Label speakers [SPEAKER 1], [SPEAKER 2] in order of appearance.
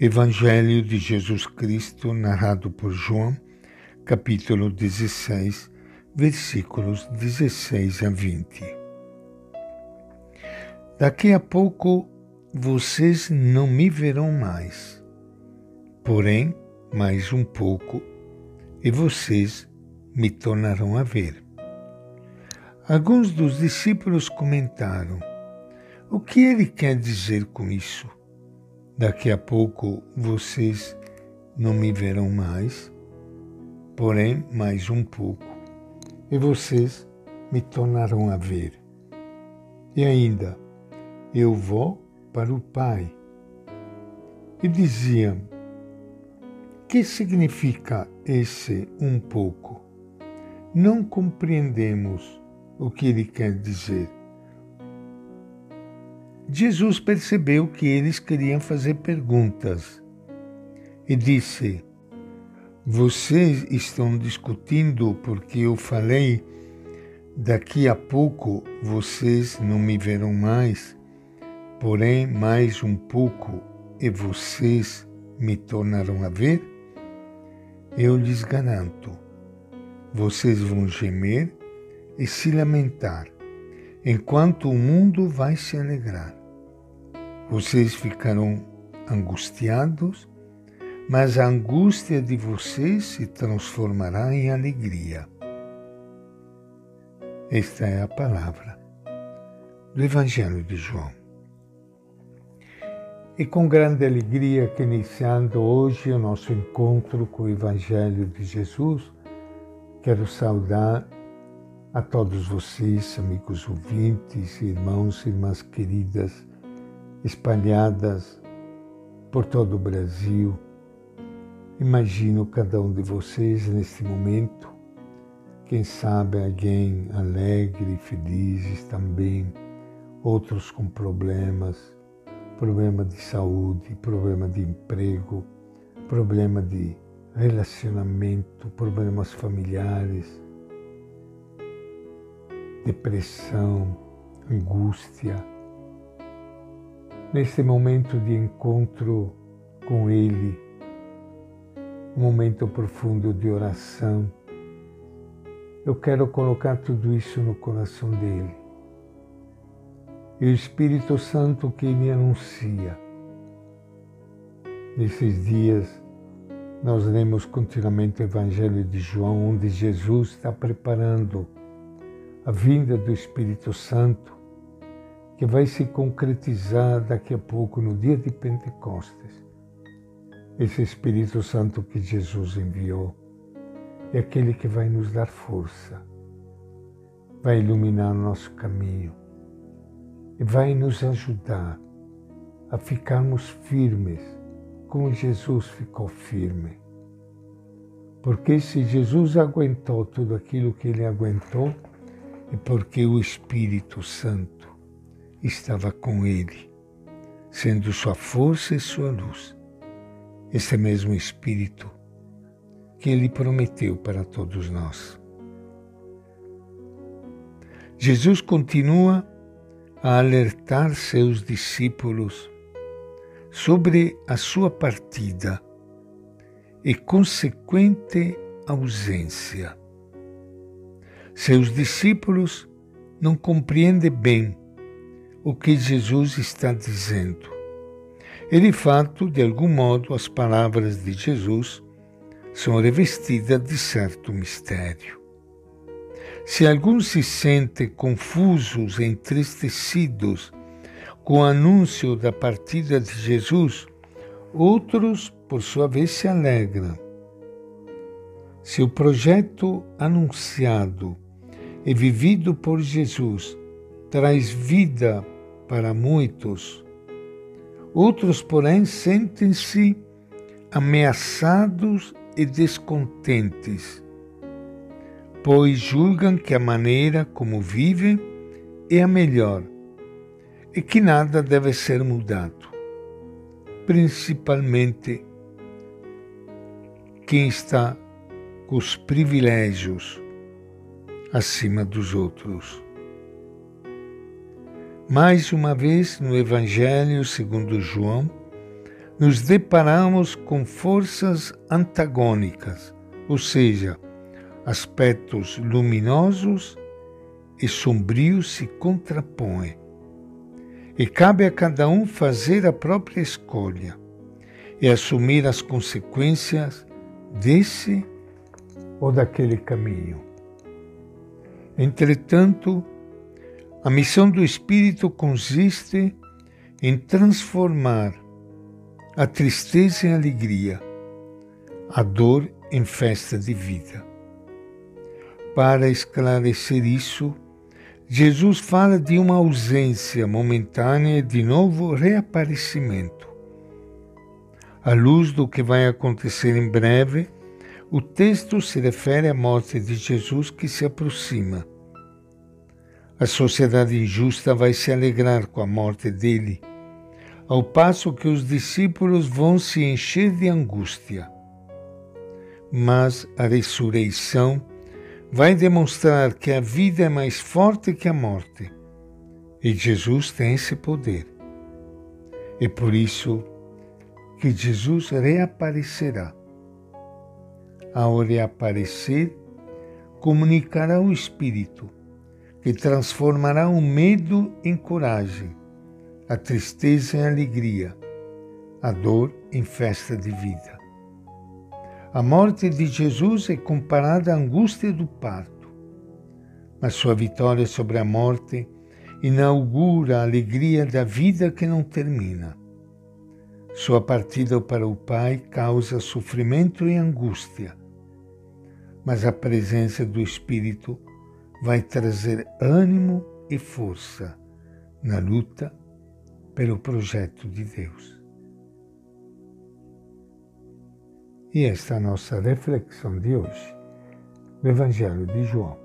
[SPEAKER 1] Evangelho de Jesus Cristo, narrado por João, capítulo 16, versículos 16 a 20. Daqui a pouco vocês não me verão mais, porém, mais um pouco, e vocês me tornarão a ver. Alguns dos discípulos comentaram: O que ele quer dizer com isso? Daqui a pouco vocês não me verão mais, porém mais um pouco, e vocês me tornarão a ver. E ainda, eu vou para o Pai. E diziam, que significa esse um pouco? Não compreendemos o que ele quer dizer. Jesus percebeu que eles queriam fazer perguntas e disse: Vocês estão discutindo porque eu falei, daqui a pouco vocês não me verão mais, porém, mais um pouco e vocês me tornarão a ver? Eu lhes garanto, vocês vão gemer e se lamentar enquanto o mundo vai se alegrar. Vocês ficarão angustiados, mas a angústia de vocês se transformará em alegria. Esta é a palavra do Evangelho de João. E com grande alegria que iniciando hoje o nosso encontro com o Evangelho de Jesus, quero saudar a todos vocês, amigos ouvintes, irmãos e irmãs queridas, espalhadas por todo o Brasil. Imagino cada um de vocês neste momento, quem sabe alguém alegre, felizes também, outros com problemas, problema de saúde, problema de emprego, problema de relacionamento, problemas familiares depressão, angústia. Nesse momento de encontro com Ele, um momento profundo de oração, eu quero colocar tudo isso no coração dele. E o Espírito Santo que me anuncia. Nesses dias, nós lemos continuamente o Evangelho de João, onde Jesus está preparando a vinda do Espírito Santo, que vai se concretizar daqui a pouco no dia de Pentecostes. Esse Espírito Santo que Jesus enviou é aquele que vai nos dar força, vai iluminar nosso caminho e vai nos ajudar a ficarmos firmes como Jesus ficou firme. Porque se Jesus aguentou tudo aquilo que ele aguentou, e porque o Espírito Santo estava com ele, sendo sua força e sua luz. Esse mesmo Espírito que ele prometeu para todos nós. Jesus continua a alertar seus discípulos sobre a sua partida e consequente ausência. Seus discípulos não compreendem bem o que Jesus está dizendo. E de fato, de algum modo, as palavras de Jesus são revestidas de certo mistério. Se alguns se sentem confusos e entristecidos com o anúncio da partida de Jesus, outros, por sua vez, se alegram. Se o projeto anunciado e vivido por Jesus traz vida para muitos. Outros, porém, sentem-se ameaçados e descontentes, pois julgam que a maneira como vivem é a melhor e que nada deve ser mudado, principalmente quem está com os privilégios acima dos outros. Mais uma vez, no Evangelho segundo João, nos deparamos com forças antagônicas, ou seja, aspectos luminosos e sombrios se contrapõem. E cabe a cada um fazer a própria escolha e assumir as consequências desse ou daquele caminho. Entretanto, a missão do Espírito consiste em transformar a tristeza em alegria, a dor em festa de vida. Para esclarecer isso, Jesus fala de uma ausência momentânea e de novo reaparecimento. À luz do que vai acontecer em breve, o texto se refere à morte de Jesus que se aproxima. A sociedade injusta vai se alegrar com a morte dele, ao passo que os discípulos vão se encher de angústia. Mas a ressurreição vai demonstrar que a vida é mais forte que a morte. E Jesus tem esse poder. E por isso que Jesus reaparecerá. Ao reaparecer, comunicará o Espírito, que transformará o medo em coragem, a tristeza em alegria, a dor em festa de vida. A morte de Jesus é comparada à angústia do parto, mas sua vitória sobre a morte inaugura a alegria da vida que não termina. Sua partida para o Pai causa sofrimento e angústia, mas a presença do Espírito vai trazer ânimo e força na luta pelo projeto de Deus. E esta é a nossa reflexão de hoje do Evangelho de João.